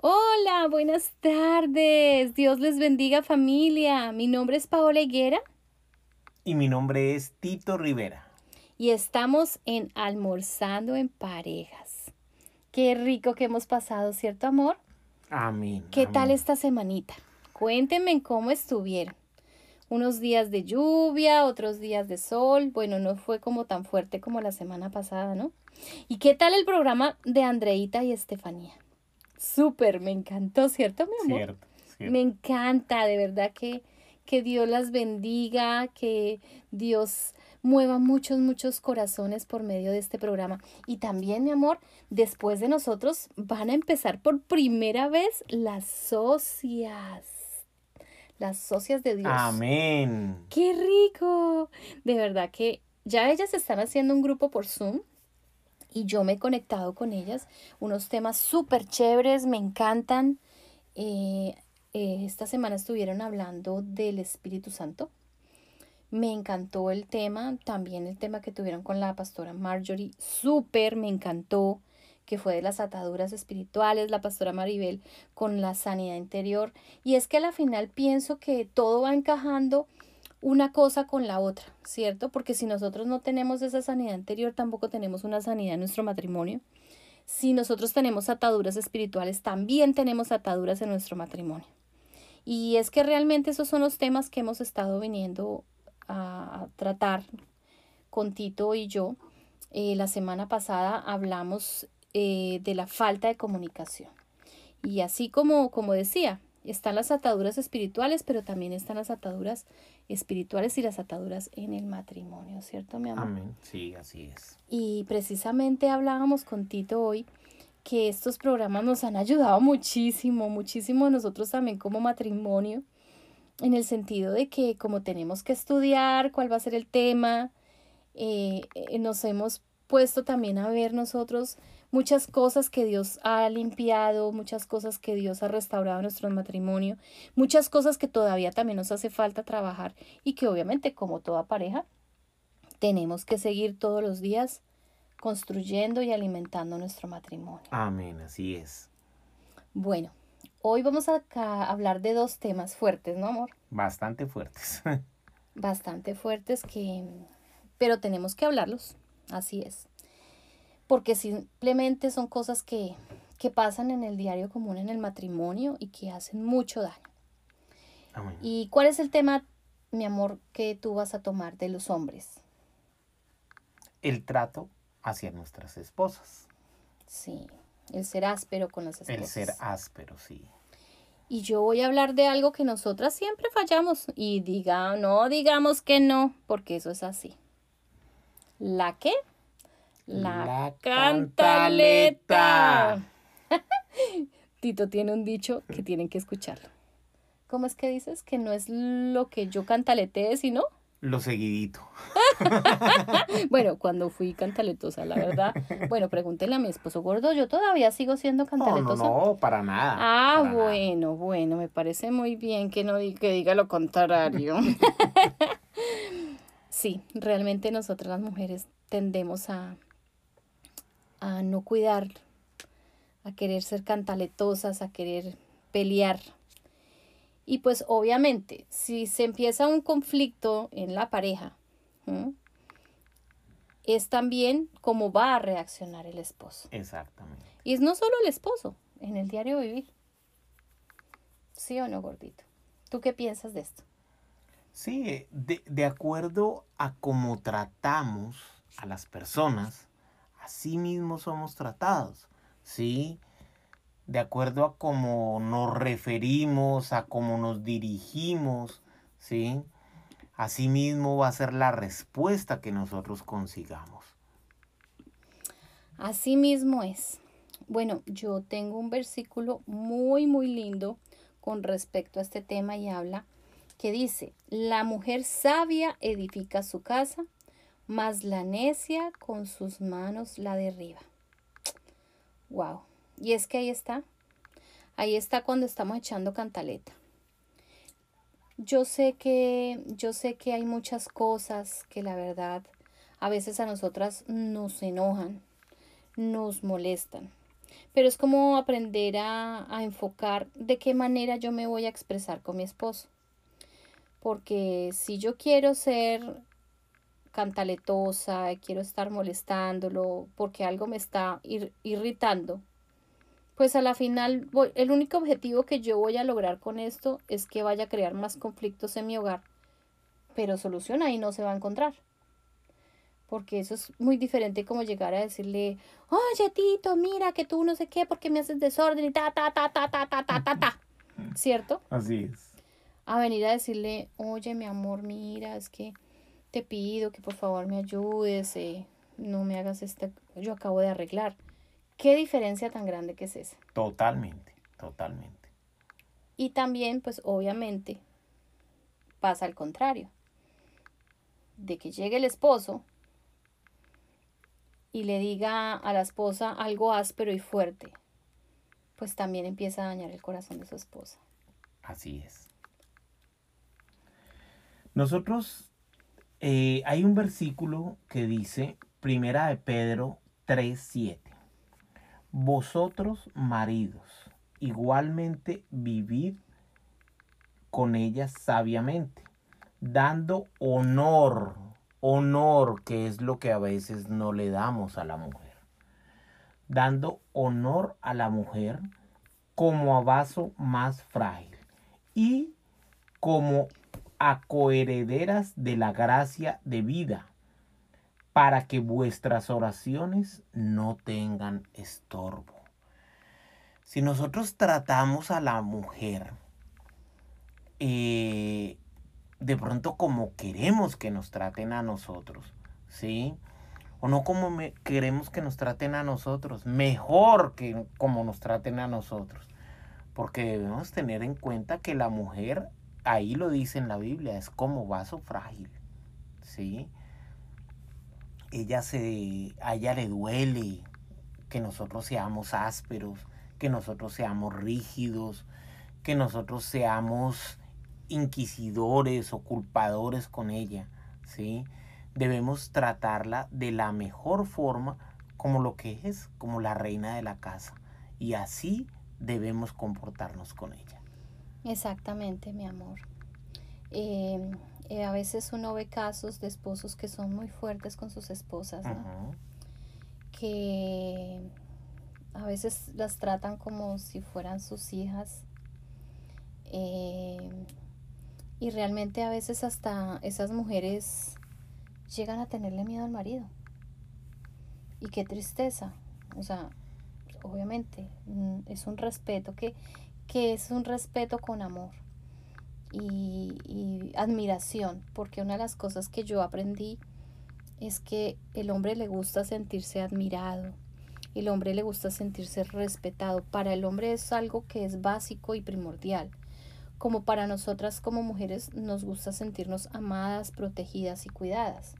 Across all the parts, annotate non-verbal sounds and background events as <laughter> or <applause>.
Hola, buenas tardes. Dios les bendiga familia. Mi nombre es Paola Higuera. Y mi nombre es Tito Rivera. Y estamos en Almorzando en Parejas. Qué rico que hemos pasado, ¿cierto amor? Amén. ¿Qué amén. tal esta semanita? Cuéntenme cómo estuvieron. Unos días de lluvia, otros días de sol. Bueno, no fue como tan fuerte como la semana pasada, ¿no? ¿Y qué tal el programa de Andreita y Estefanía? Súper, me encantó, ¿cierto, mi amor? Cierto, cierto. Me encanta, de verdad que, que Dios las bendiga, que Dios mueva muchos, muchos corazones por medio de este programa. Y también, mi amor, después de nosotros van a empezar por primera vez las socias. Las socias de Dios. Amén. ¡Qué rico! De verdad que ya ellas están haciendo un grupo por Zoom y yo me he conectado con ellas. Unos temas súper chéveres, me encantan. Eh, eh, esta semana estuvieron hablando del Espíritu Santo. Me encantó el tema, también el tema que tuvieron con la pastora Marjorie, súper, me encantó, que fue de las ataduras espirituales, la pastora Maribel con la sanidad interior. Y es que a la final pienso que todo va encajando una cosa con la otra, ¿cierto? Porque si nosotros no tenemos esa sanidad interior, tampoco tenemos una sanidad en nuestro matrimonio. Si nosotros tenemos ataduras espirituales, también tenemos ataduras en nuestro matrimonio. Y es que realmente esos son los temas que hemos estado viniendo a, a tratar con Tito y yo. Eh, la semana pasada hablamos eh, de la falta de comunicación. Y así como, como decía, están las ataduras espirituales, pero también están las ataduras espirituales y las ataduras en el matrimonio, ¿cierto, mi amor? Amén. Sí, así es. Y precisamente hablábamos con Tito hoy que estos programas nos han ayudado muchísimo, muchísimo a nosotros también como matrimonio, en el sentido de que como tenemos que estudiar cuál va a ser el tema, eh, eh, nos hemos puesto también a ver nosotros muchas cosas que Dios ha limpiado, muchas cosas que Dios ha restaurado en nuestro matrimonio, muchas cosas que todavía también nos hace falta trabajar y que obviamente como toda pareja tenemos que seguir todos los días construyendo y alimentando nuestro matrimonio. Amén, así es. Bueno, hoy vamos a hablar de dos temas fuertes, ¿no, amor? Bastante fuertes. <laughs> Bastante fuertes que... pero tenemos que hablarlos, así es. Porque simplemente son cosas que, que pasan en el diario común, en el matrimonio y que hacen mucho daño. Amén. ¿Y cuál es el tema, mi amor, que tú vas a tomar de los hombres? El trato hacia nuestras esposas. Sí, el ser áspero con las esposas. El ser áspero, sí. Y yo voy a hablar de algo que nosotras siempre fallamos. Y diga, no digamos que no, porque eso es así. ¿La qué? La, La cantaleta. <laughs> Tito tiene un dicho que tienen que escucharlo. ¿Cómo es que dices? Que no es lo que yo cantaletee, sino... Lo seguidito. <laughs> Bueno, cuando fui cantaletosa, la verdad. Bueno, pregúntele a mi esposo gordo, yo todavía sigo siendo No, no, cantaletosa. no, para nada. Ah, para nada. bueno, bueno, me parece muy bien que no que diga lo contrario. <laughs> sí, realmente nosotras las mujeres tendemos a, a no cuidar, a querer ser cantaletosas, a querer pelear. Y pues obviamente, si se empieza un conflicto en la pareja, es también cómo va a reaccionar el esposo. Exactamente. Y es no solo el esposo, en el diario vivir. ¿Sí o no, gordito? ¿Tú qué piensas de esto? Sí, de, de acuerdo a cómo tratamos a las personas, así mismo somos tratados, ¿sí? De acuerdo a cómo nos referimos, a cómo nos dirigimos, ¿sí? Así mismo va a ser la respuesta que nosotros consigamos. Así mismo es. Bueno, yo tengo un versículo muy, muy lindo con respecto a este tema y habla que dice, la mujer sabia edifica su casa, mas la necia con sus manos la derriba. Wow. Y es que ahí está. Ahí está cuando estamos echando cantaleta. Yo sé que yo sé que hay muchas cosas que la verdad a veces a nosotras nos enojan, nos molestan. pero es como aprender a, a enfocar de qué manera yo me voy a expresar con mi esposo. Porque si yo quiero ser cantaletosa, quiero estar molestándolo porque algo me está irritando, pues a la final el único objetivo que yo voy a lograr con esto es que vaya a crear más conflictos en mi hogar, pero solución ahí no se va a encontrar. Porque eso es muy diferente como llegar a decirle, oye Tito, mira que tú no sé qué, porque me haces desorden y ta, ta, ta, ta, ta, ta, ta, ta, ta. <laughs> ¿Cierto? Así es. A venir a decirle, oye mi amor, mira, es que te pido que por favor me ayudes, eh, no me hagas este, yo acabo de arreglar. ¿Qué diferencia tan grande que es esa? Totalmente, totalmente. Y también, pues obviamente, pasa al contrario. De que llegue el esposo y le diga a la esposa algo áspero y fuerte, pues también empieza a dañar el corazón de su esposa. Así es. Nosotros, eh, hay un versículo que dice, Primera de Pedro 3.7, Vosotros maridos, igualmente vivid con ellas sabiamente, dando honor honor, que es lo que a veces no le damos a la mujer. Dando honor a la mujer como a vaso más frágil y como a coherederas de la gracia de vida, para que vuestras oraciones no tengan estorbo. Si nosotros tratamos a la mujer eh, de pronto como queremos que nos traten a nosotros, ¿sí? O no como queremos que nos traten a nosotros, mejor que como nos traten a nosotros. Porque debemos tener en cuenta que la mujer, ahí lo dice en la Biblia, es como vaso frágil, ¿sí? Ella se, a ella le duele que nosotros seamos ásperos, que nosotros seamos rígidos, que nosotros seamos inquisidores o culpadores con ella, ¿sí? Debemos tratarla de la mejor forma como lo que es, como la reina de la casa. Y así debemos comportarnos con ella. Exactamente, mi amor. Em, eh, a veces uno ve casos de esposos que son muy fuertes con sus esposas, que a veces las tratan como si fueran sus hijas. Eh, y realmente a veces hasta esas mujeres llegan a tenerle miedo al marido. Y qué tristeza. O sea, obviamente mm, es un respeto que, que es un respeto con amor y, y, admiración, porque una de las cosas que yo aprendí es que el hombre le gusta sentirse admirado, el hombre le gusta sentirse respetado. Para el hombre es algo que es básico y primordial como para nosotras como mujeres nos gusta sentirnos amadas, protegidas y cuidadas.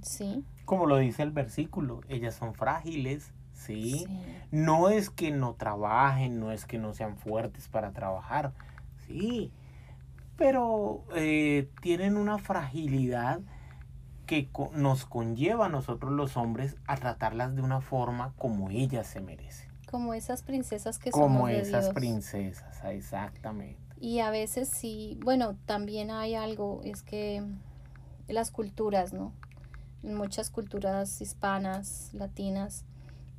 ¿Sí? Como lo dice el versículo, ellas son frágiles, ¿sí? No es que no trabajen, no es que no sean fuertes para trabajar, sí, pero eh, tienen una fragilidad que nos conlleva a nosotros los hombres a tratarlas de una forma como ellas se merecen. Como esas princesas que somos. Como esas princesas, exactamente. Y a veces sí, bueno, también hay algo, es que las culturas, ¿no? muchas culturas hispanas, latinas,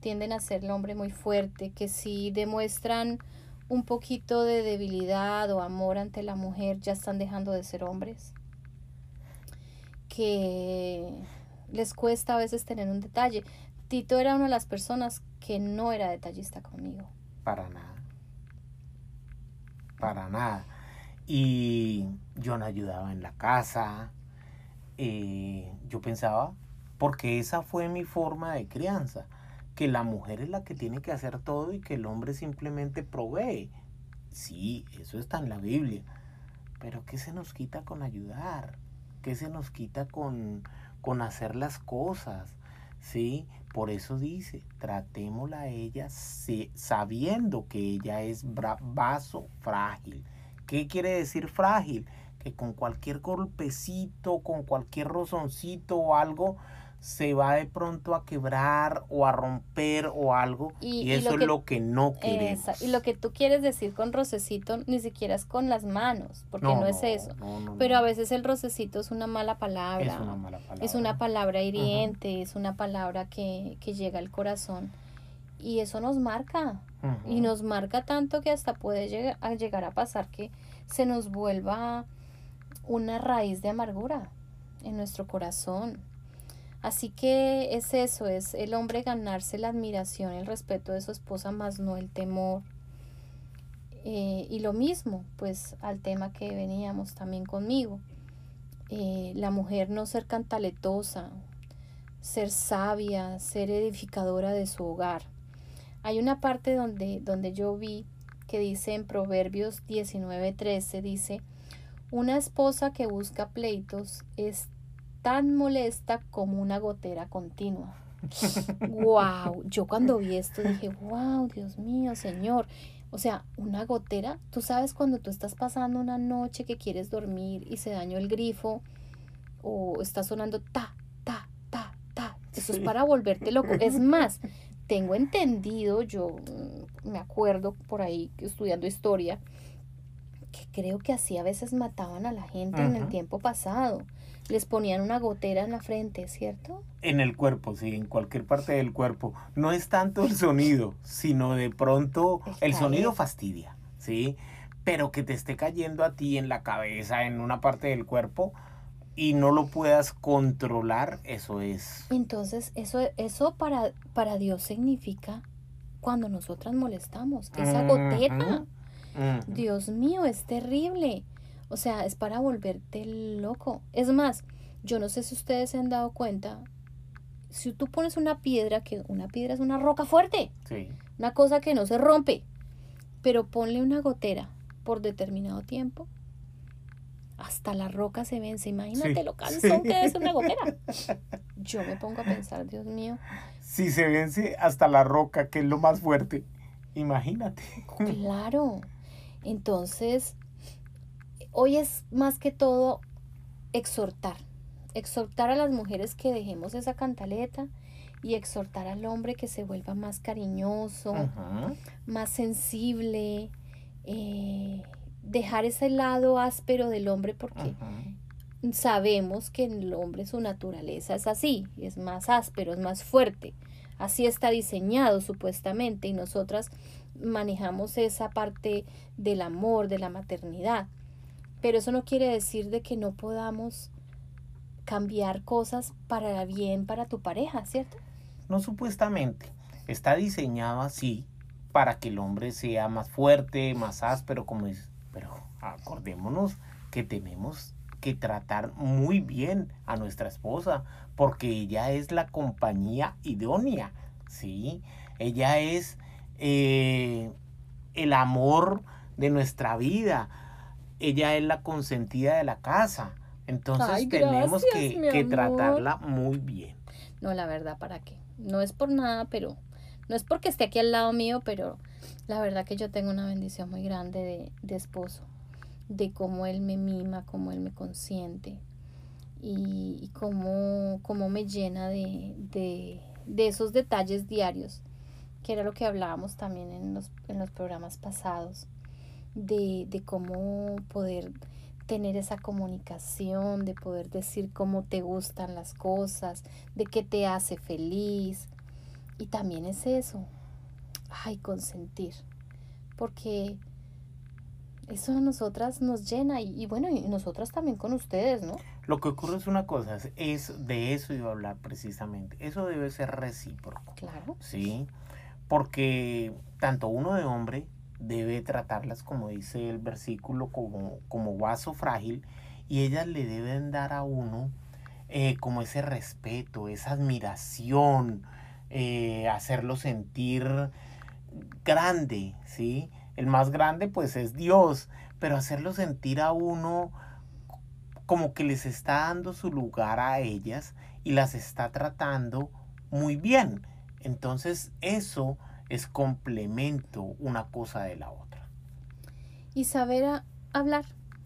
tienden a ser el hombre muy fuerte, que si demuestran un poquito de debilidad o amor ante la mujer, ya están dejando de ser hombres. Que les cuesta a veces tener un detalle. Tito era una de las personas que no era detallista conmigo. Para nada para nada. Y yo no ayudaba en la casa. Eh, yo pensaba, porque esa fue mi forma de crianza, que la mujer es la que tiene que hacer todo y que el hombre simplemente provee. Sí, eso está en la Biblia. Pero ¿qué se nos quita con ayudar? ¿Qué se nos quita con, con hacer las cosas? ¿Sí? Por eso dice, tratémosla a ella sabiendo que ella es vaso frágil. ¿Qué quiere decir frágil? Que con cualquier golpecito, con cualquier rozoncito o algo, se va de pronto a quebrar o a romper o algo y, eso es lo que no queremos. y lo que tú quieres decir con rocecito ni siquiera es con las manos, porque no, es eso. Pero a veces el rocecito es una mala palabra. Es una mala palabra. Es una palabra hiriente, es una palabra que, que, llega al corazón y eso nos marca. Y nos marca tanto que hasta puede llegar a, llegar a pasar que se nos vuelva una raíz de amargura en nuestro corazón Así que es eso, es el hombre ganarse la admiración, el respeto de su esposa, más no el temor. Eh, y lo mismo, pues al tema que veníamos también conmigo. Eh, la mujer no ser cantaletosa, ser sabia, ser edificadora de su hogar. Hay una parte donde, donde yo vi que dice en Proverbios 19:13, dice, una esposa que busca pleitos es tan molesta como una gotera continua. <laughs> wow, yo cuando vi esto dije, wow, Dios mío, Señor. O sea, una gotera, tú sabes cuando tú estás pasando una noche que quieres dormir y se dañó el grifo o está sonando ta, ta, ta, ta. Eso es para volverte loco. Es <laughs> más, tengo entendido, yo mm, me acuerdo por ahí estudiando historia, que creo que así a veces mataban a la gente en el tiempo pasado les ponían una gotera en la frente, ¿cierto? En el cuerpo, sí, en cualquier parte del cuerpo. No es tanto el sonido, sino de pronto el sonido fastidia, ¿sí? Pero que te esté cayendo a ti en la cabeza, en una parte del cuerpo y no lo puedas controlar, eso es. Entonces, eso, eso para, para Dios significa cuando nosotras molestamos, esa gotera. Dios mío, es terrible. O sea, es para volverte loco. Es más, yo no sé si ustedes se han dado cuenta, si tú pones una piedra, que una piedra es una roca fuerte, sí. una cosa que no se rompe, pero ponle una gotera por determinado tiempo, hasta la roca se vence. Imagínate lo cansón que es una gotera. <laughs> Yo me pongo a pensar, Dios mío. Si se vence hasta la roca, que es lo más fuerte, imagínate. Claro. Entonces, Hoy es más que todo exhortar, exhortar a las mujeres que dejemos esa cantaleta y exhortar al hombre que se vuelva más cariñoso, más sensible, eh, dejar ese lado áspero del hombre porque sabemos que el hombre su naturaleza es así, es más áspero, es más fuerte. Así está diseñado supuestamente y nosotras manejamos esa parte del amor, de la maternidad. Pero eso no quiere decir de que no podamos cambiar cosas para bien para tu pareja, ¿cierto? No supuestamente. Está diseñado así para que el hombre sea más fuerte, más áspero, como es. Pero acordémonos que tenemos que tratar muy bien a nuestra esposa, porque ella es la compañía idónea, ¿sí? Ella es eh, el amor de nuestra vida, ella es la consentida de la casa. Entonces tenemos que, tratarla muy bien. No, la verdad, ¿para qué? No es por nada, pero no es porque esté aquí al lado mío, pero la verdad que yo tengo una bendición muy grande de, esposo, de cómo él me mima, cómo él me consiente y, cómo, cómo, me llena de, de, esos detalles diarios, que era lo que hablábamos también en los, en los programas pasados de, de cómo poder tener esa comunicación, de poder decir cómo te gustan las cosas, de qué te hace feliz. Y también es eso, ay, consentir, porque eso a nosotras nos llena y, bueno, y nosotras también con ustedes, ¿no? Lo que ocurre es una cosa, es de eso iba a hablar precisamente, eso debe ser recíproco. Claro. Sí, porque tanto uno de hombre debe tratarlas, como dice el versículo, como, como vaso frágil y ellas le deben dar a uno eh, como ese respeto, esa admiración, eh, hacerlo sentir grande, ¿sí? El más grande pues es Dios, pero hacerlo sentir a uno como que les está dando su lugar a ellas y las está tratando muy bien. Entonces eso es complemento una cosa de la otra. Y saber hablar,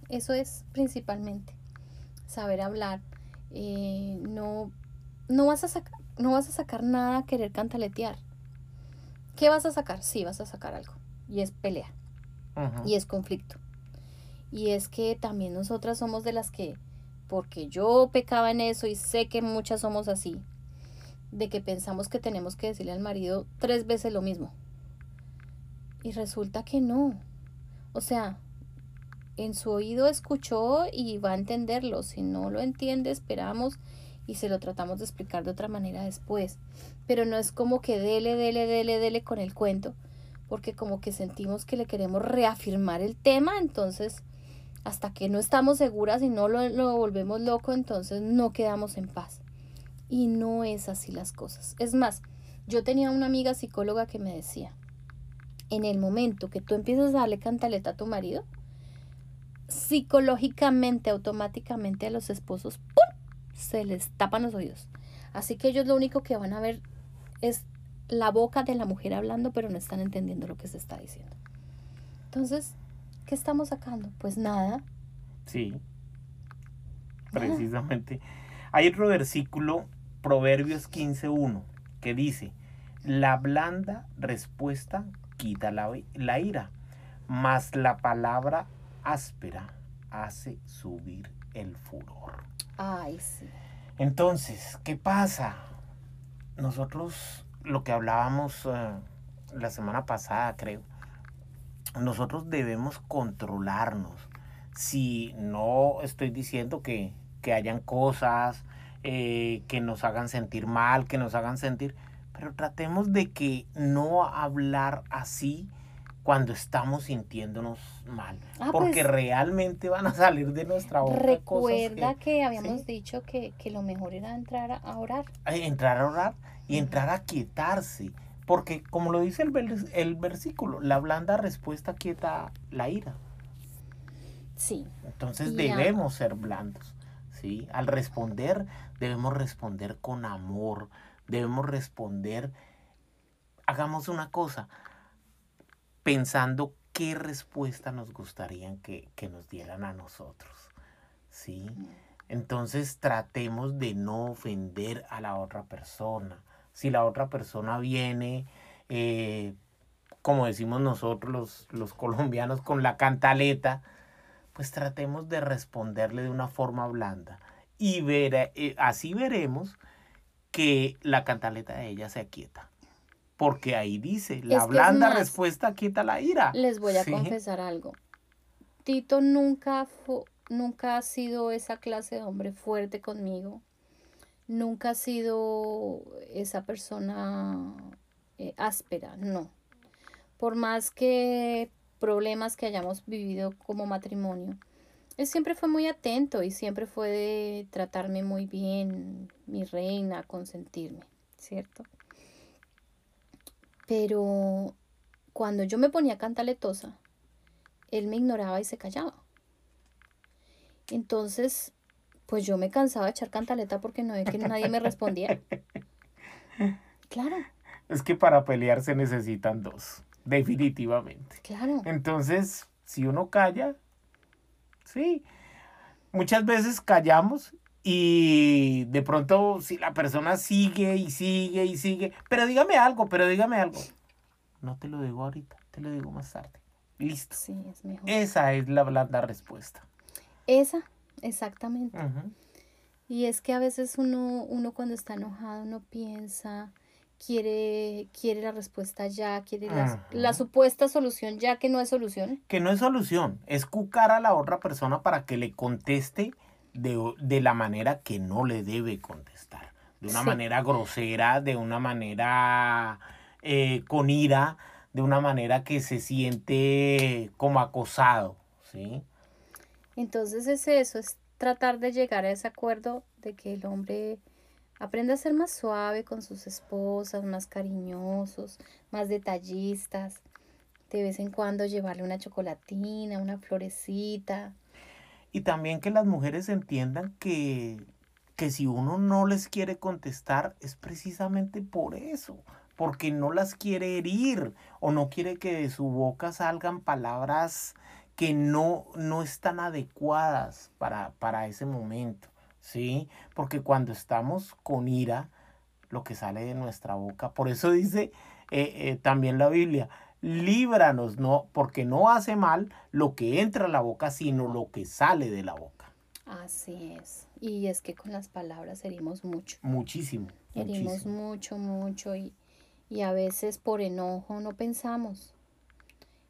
eso es principalmente. Saber hablar, eh, no, no vas a sacar, no vas a sacar nada a querer cantaletear. ¿Qué vas a sacar? Sí, vas a sacar algo. Y es pelea. Y es conflicto. Y es que también nosotras somos de las que, porque yo pecaba en eso y sé que muchas somos así, de que pensamos que tenemos que decirle al marido tres veces lo mismo. Y resulta que no. O sea, en su oído escuchó y va a entenderlo. Si no lo entiende, esperamos y se lo tratamos de explicar de otra manera después. Pero no es como que dele, dele, dele, dele con el cuento, porque como que sentimos que le queremos reafirmar el tema, entonces hasta que no estamos seguras y no lo, lo volvemos loco, entonces no quedamos en paz. Y no es así las cosas. Es más, yo tenía una amiga psicóloga que me decía, en el momento que tú empiezas a darle cantaleta a tu marido, psicológicamente, automáticamente a los esposos, ¡pum! se les tapan los oídos. Así que ellos lo único que van a ver es la boca de la mujer hablando, pero no están entendiendo lo que se está diciendo. Entonces, ¿qué estamos sacando? Pues nada. Sí. Precisamente. Hay otro versículo, Proverbios 15.1, que dice, la blanda respuesta quita la, la ira, mas la palabra áspera hace subir el furor. Ay, sí. Entonces, ¿qué pasa? Nosotros, lo que hablábamos eh, la semana pasada, creo, nosotros debemos controlarnos. Si no estoy diciendo que, que hayan cosas eh, que nos hagan sentir mal, que nos hagan sentir, pero tratemos de que no hablar así cuando estamos sintiéndonos mal. Ah, porque pues realmente van a salir de nuestra boca. Recuerda que, habíamos dicho que, lo mejor era entrar a orar. Entrar a orar y entrar a quietarse. Porque como lo dice el, el versículo, la blanda respuesta quieta la ira. Sí. Entonces debemos ser blandos. ¿sí? Al responder, debemos responder con amor. Debemos responder. Hagamos una cosa pensando qué respuesta nos gustaría que, nos dieran a nosotros. ¿Sí? Entonces tratemos de no ofender a la otra persona. Si la otra persona viene, eh, como decimos nosotros los, los, colombianos, con la cantaleta, pues tratemos de responderle de una forma blanda. Y ver, eh, así veremos que la cantaleta de ella se aquieta porque ahí dice, la blanda respuesta quita la ira. Les voy a confesar algo. Tito nunca, nunca ha sido esa clase de hombre fuerte conmigo. Nunca ha sido esa persona eh, áspera, no. Por más que problemas que hayamos vivido como matrimonio, él siempre fue muy atento y siempre fue de tratarme muy bien, mi reina, consentirme, ¿cierto? Pero cuando yo me ponía cantaletosa, él me ignoraba y se callaba. Entonces, pues yo me cansaba de echar cantaleta porque no que nadie me respondía. <laughs> Claro. Es que para pelear se necesitan dos, definitivamente. Claro. Entonces, si uno calla, sí. Muchas veces callamos y de pronto, si la persona sigue y sigue y sigue, pero dígame algo, pero dígame algo. No te lo digo ahorita, te lo digo más tarde. Listo. Sí, es mejor. Esa es la blanda respuesta. Esa, exactamente. Y es que a veces uno, uno cuando está enojado, uno piensa, quiere, quiere la respuesta ya, quiere la, la, supuesta solución ya que no es solución. Que no es solución, es cucar a la otra persona para que le conteste de, la manera que no le debe contestar. De una manera grosera, de una manera eh, con ira, de una manera que se siente como acosado, ¿sí? Entonces es eso, es tratar de llegar a ese acuerdo de que el hombre aprenda a ser más suave con sus esposas, más cariñosos, más detallistas, de vez en cuando llevarle una chocolatina, una florecita, y también que las mujeres entiendan que, que si uno no les quiere contestar es precisamente por eso, porque no las quiere herir o no quiere que de su boca salgan palabras que no, no están adecuadas para, para ese momento. ¿Sí? Porque cuando estamos con ira, lo que sale de nuestra boca, por eso dice eh, eh, también la Biblia, líbranos, no, porque no hace mal lo que entra a la boca, sino lo que sale de la boca. Así es. Y es que con las palabras herimos mucho. Muchísimo. Herimos mucho, mucho y, y a veces por enojo no pensamos.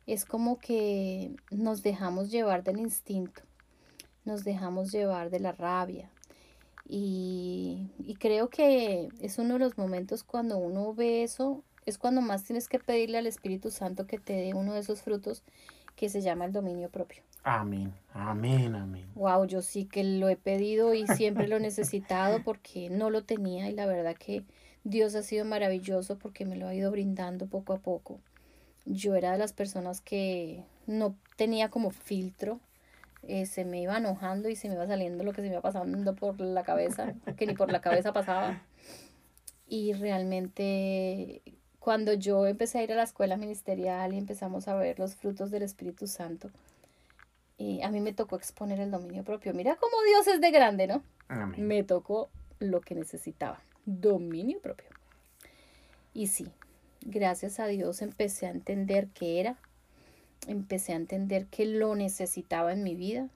Es como que nos dejamos llevar del instinto, nos dejamos llevar de la rabia. Y, y creo que es uno de los momentos cuando uno ve eso es cuando más tienes que pedirle al Espíritu Santo que te dé uno de esos frutos que se llama el dominio propio. Amén, amén, amén. Wow, yo sí que lo he pedido y siempre lo he necesitado porque no lo tenía y la verdad que Dios ha sido maravilloso porque me lo ha ido brindando poco a poco. Yo era de las personas que no tenía como filtro, eh, se me iba enojando y se me iba saliendo lo que se me iba pasando por la cabeza, que ni por la cabeza pasaba. Y realmente cuando yo empecé a ir a la escuela ministerial y empezamos a ver los frutos del Espíritu Santo, y a mí me tocó exponer el dominio propio. Mira cómo Dios es de grande, ¿no? Me tocó lo que necesitaba, dominio propio. Y sí, gracias a Dios empecé a entender qué era, empecé a entender que lo necesitaba en mi vida.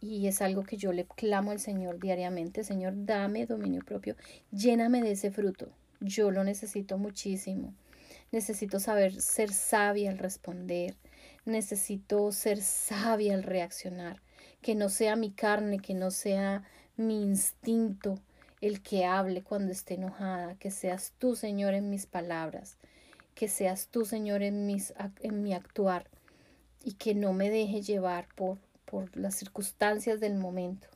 Y es algo que yo le clamo al Señor diariamente, Señor, dame dominio propio, lléname de ese fruto yo lo necesito muchísimo. Necesito saber ser sabia al responder. Necesito ser sabia al reaccionar. Que no sea mi carne, que no sea mi instinto el que hable cuando esté enojada. Que seas tú, Señor, en mis palabras. Que seas tú, Señor, en, mis, en mi actuar. Y que no me deje llevar por, por las circunstancias del momento.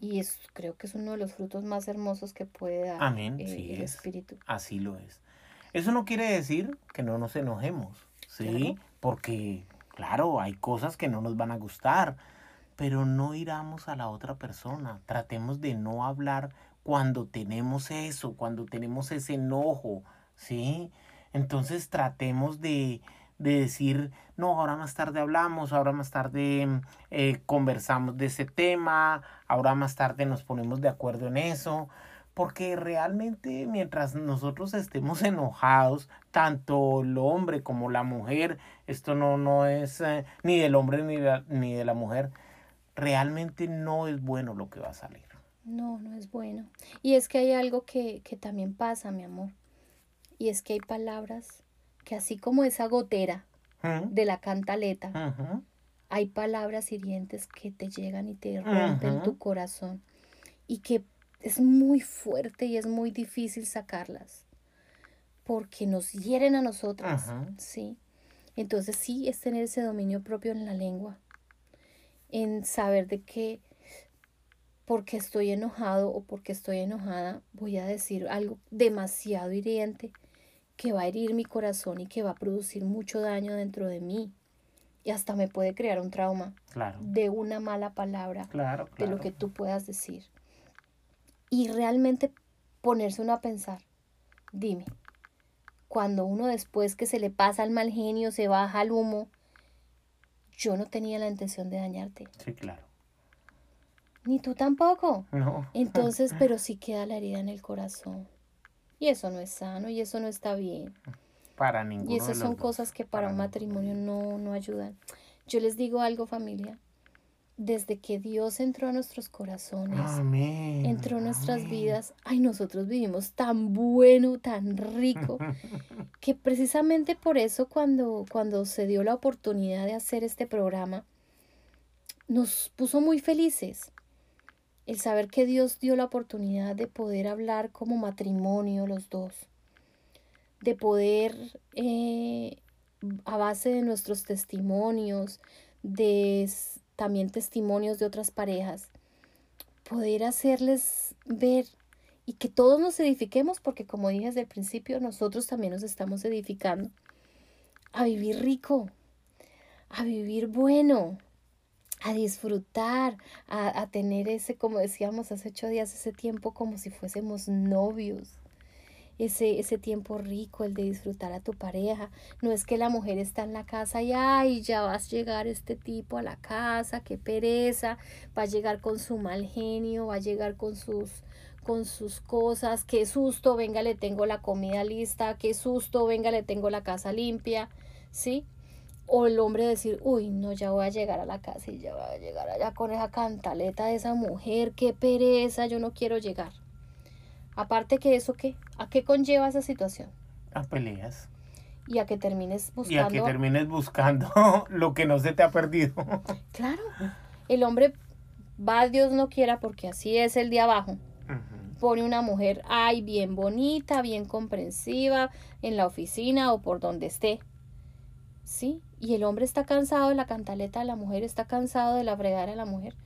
Y es, creo que es uno de los frutos más hermosos que puede dar eh, el Espíritu. Así lo es. Eso no quiere decir que no nos enojemos, ¿sí? Porque, claro, hay cosas que no nos van a gustar, pero no iramos a la otra persona. Tratemos de no hablar cuando tenemos eso, cuando tenemos ese enojo, ¿sí? Entonces tratemos de, de decir, no, ahora más tarde hablamos, ahora más tarde mm, eh, conversamos de ese tema, ahora más tarde nos ponemos de acuerdo en eso, porque realmente mientras nosotros estemos <laughs> enojados, tanto el hombre como la mujer, esto no, no es eh, ni del hombre ni de, ni de la mujer, realmente no es bueno lo que va a salir. No, no es bueno. Y es que hay algo que, que también pasa, mi amor, y es que hay palabras que así como esa gotera de la cantaleta, hay palabras hirientes que te llegan y te rompen tu corazón y que es muy fuerte y es muy difícil sacarlas porque nos hieren a nosotros, ¿sí? Entonces sí es tener ese dominio propio en la lengua, en saber de que porque estoy enojado o porque estoy enojada voy a decir algo demasiado hiriente que va a herir mi corazón y que va a producir mucho daño dentro de mí. Y hasta me puede crear un trauma de una mala palabra, de lo que tú puedas decir. Y realmente ponerse uno a pensar, dime, cuando uno después que se le pasa el mal genio, se baja el humo, yo no tenía la intención de dañarte. Sí, claro. Ni tú tampoco. No. Entonces, <laughs> pero sí queda la herida en el corazón. Y eso no es sano y eso no está bien. Para ninguno. Y esas son cosas que para, un matrimonio no, no ayudan. Yo les digo algo familia. Desde que Dios entró a nuestros corazones, entró en nuestras vidas, ay, nosotros vivimos tan bueno, tan rico, <laughs> que precisamente por eso cuando, cuando se dio la oportunidad de hacer este programa, nos puso muy felices el saber que Dios dio la oportunidad de poder hablar como matrimonio los dos, de poder eh, a base de nuestros testimonios, de también testimonios de otras parejas, poder hacerles ver y que todos nos edifiquemos, porque como dije desde el principio, nosotros también nos estamos edificando a vivir rico, a vivir bueno, a disfrutar, a, tener ese, como decíamos hace ocho días, ese tiempo como si fuésemos novios. ese, ese tiempo rico, el de disfrutar a tu pareja. No es que la mujer está en la casa y ay, ya vas a llegar este tipo a la casa, qué pereza, va a llegar con su mal genio, va a llegar con sus con sus cosas, qué susto, venga, le tengo la comida lista, qué susto, venga, le tengo la casa limpia, ¿sí? O el hombre decir, uy, no, ya voy a llegar a la casa y ya voy a llegar allá con esa cantaleta de esa mujer, qué pereza, yo no quiero llegar. Aparte que eso, ¿qué? ¿A qué conlleva esa situación? A peleas. Y a que termines buscando. Y a que termines buscando <laughs> lo que no se te ha perdido. <laughs> Claro. El hombre va, Dios no quiera, porque así es el de abajo. Pone una mujer, ay, bien bonita, bien comprensiva, en la oficina o por donde esté. ¿Sí? Y el hombre está cansado de la cantaleta de la mujer, está cansado de la fregada de la mujer.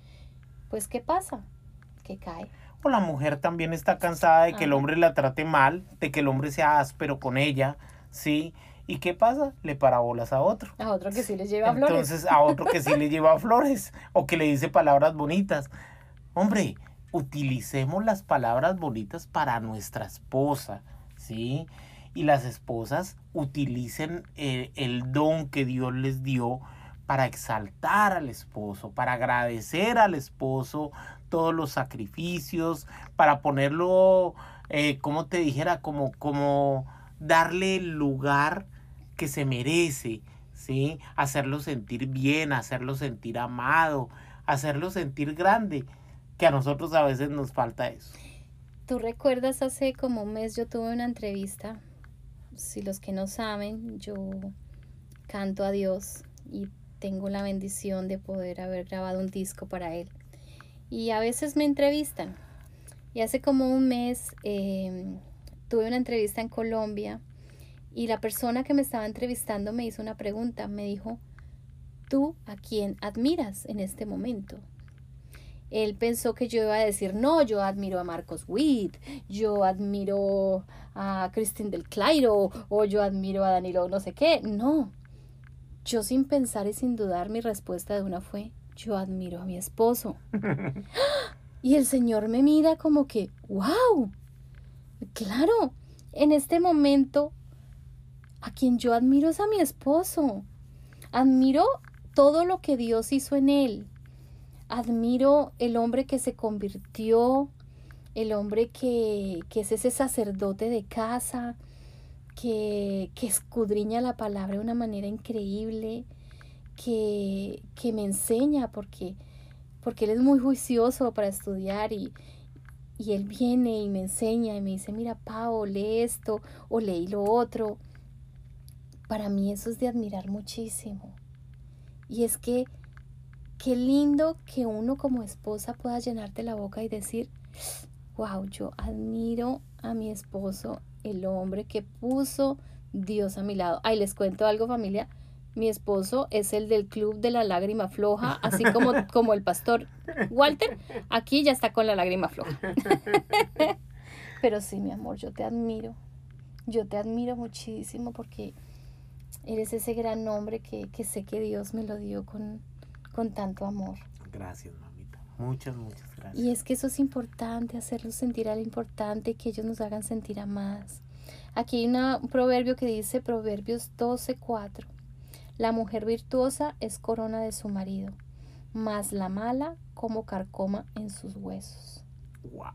Pues, ¿qué pasa? Que cae o la mujer también está cansada de que el hombre la trate mal, de que el hombre sea áspero con ella, ¿sí? ¿Y qué pasa? Le para bolas a otro. A otro que sí le lleva flores. Entonces, a otro que sí le lleva <laughs> flores o que le dice palabras bonitas. Hombre, utilicemos las palabras bonitas para nuestra esposa, ¿sí? Y las esposas utilicen el, el don que Dios les dio para exaltar al esposo, para agradecer al esposo todos los sacrificios, para ponerlo, eh, como te dijera, como, como darle el lugar que se merece, ¿sí? Hacerlo sentir bien, hacerlo sentir amado, hacerlo sentir grande, que a nosotros a veces nos falta eso. ¿Tú recuerdas hace como un mes yo tuve una entrevista? Si los que no saben, yo canto a Dios y tengo la bendición de poder haber grabado un disco para él y a veces me entrevistan. Y hace como un mes em, tuve una entrevista en Colombia y la persona que me estaba entrevistando me hizo una pregunta. Me dijo, ¿tú a quién admiras en este momento? Él pensó que yo iba a decir, no, yo admiro a Marcos Witt, yo admiro a Christine del Clairo o yo admiro a Danilo no sé qué. No, yo sin pensar y sin dudar mi respuesta de una fue, yo admiro a mi esposo. <laughs> y el Señor me mira como que, wow, claro, en este momento a quien yo admiro es a mi esposo. Admiro todo lo que Dios hizo en él. Admiro el hombre que se convirtió, el hombre que, que es ese sacerdote de casa, que, que escudriña la palabra de una manera increíble, que, me enseña porque, porque él es muy juicioso para estudiar y, y él viene y me enseña y me dice, mira, Pau, lee esto o leí lo otro. Para mí eso es de admirar muchísimo. Y es que qué lindo que uno como esposa pueda llenarte la boca y decir, wow, yo admiro a mi esposo, el hombre que puso Dios a mi lado. Ay, les cuento algo familia. Mi esposo es el del club de la lágrima floja, así como, <laughs> como el pastor Walter. Aquí ya está con la lágrima floja. <laughs> Pero sí, mi amor, yo te admiro. Yo te admiro muchísimo porque eres ese gran hombre que, que sé que Dios me lo dio con, con tanto amor. Gracias, mamita. Muchas, muchas gracias. Y es que eso es importante, hacerlos sentir algo importante, que ellos nos hagan sentir a más. Aquí hay un proverbio que dice, Proverbios 12.4. La mujer virtuosa es corona de su marido, mas la mala como carcoma en sus huesos. Wow.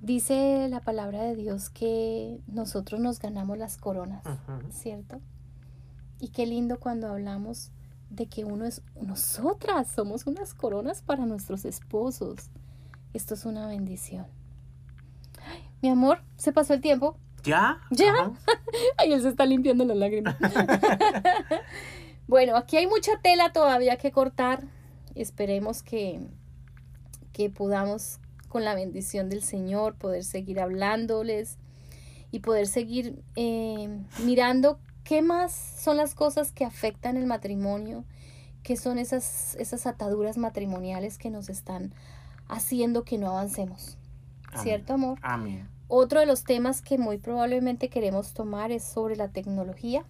Dice la palabra de Dios que nosotros nos ganamos las coronas, ¿cierto? Y qué lindo cuando hablamos de que uno es, nosotras somos unas coronas para nuestros esposos. Esto es una bendición. mi amor, se pasó el tiempo. ¿Ya? ¿Ya? <laughs> Ay, él se está limpiando las lágrimas. <laughs> bueno, aquí hay mucha tela todavía que cortar. Esperemos que, que podamos, con la bendición del Señor, poder seguir hablándoles y poder seguir eh, mirando qué más son las cosas que afectan el matrimonio, qué son esas, esas ataduras matrimoniales que nos están haciendo que no avancemos. ¿Cierto, amor? Amén. Otro de los temas que muy probablemente queremos tomar es sobre la tecnología.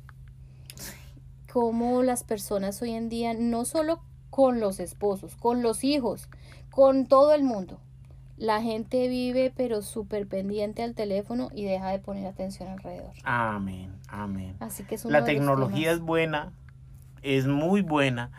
Cómo las personas hoy en día, no solo con los esposos, con los hijos, con todo el mundo, La gente vive pero súper pendiente al teléfono y deja de poner atención alrededor. Amén, amén. Así que es La tecnología es buena, es muy buena,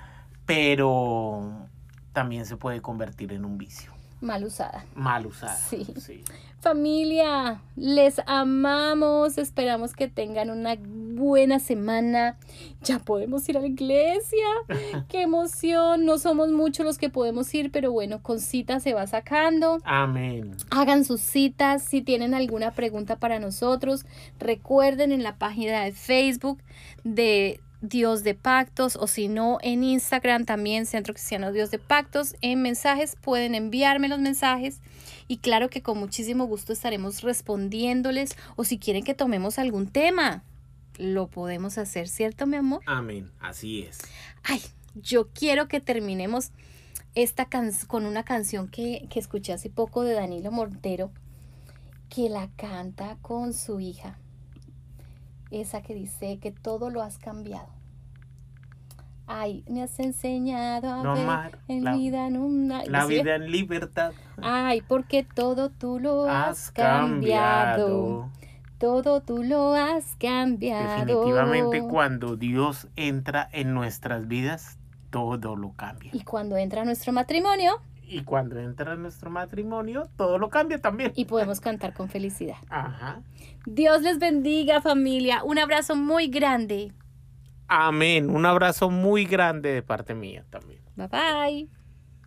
pero también se puede convertir en un vicio. Mal usada. Mal usada. Sí. sí. Familia, les amamos. Esperamos que tengan una buena semana. Ya podemos ir a la iglesia. <laughs> Qué emoción. No somos muchos los que podemos ir, pero bueno, con cita se va sacando. Amén. Hagan sus citas. Si tienen alguna pregunta para nosotros, recuerden en la página de Facebook de Dios de Pactos o si no en Instagram también Centro Cristiano Dios de Pactos. En mensajes pueden enviarme los mensajes y claro que con muchísimo gusto estaremos respondiéndoles o si quieren que tomemos algún tema, lo podemos hacer, ¿cierto, mi amor? Amén. Así es. Ay, yo quiero que terminemos esta can con una canción que, que escuché hace poco de Danilo Montero, que la canta con su hija. Esa que dice que todo lo has cambiado. Ay, me has enseñado a No ver en la- vida en una... La ¿sí? vida en libertad. Ay, porque todo tú lo has, Has cambiado. cambiado. Todo tú lo has cambiado. Definitivamente cuando Dios entra en nuestras vidas, todo lo cambia. Y cuando entra nuestro matrimonio Y cuando entra en nuestro matrimonio, todo lo cambia también. y podemos cantar con felicidad. Ajá. Dios les bendiga familia. Un abrazo muy grande. Amén. Un abrazo muy grande de parte mía también. Bye bye.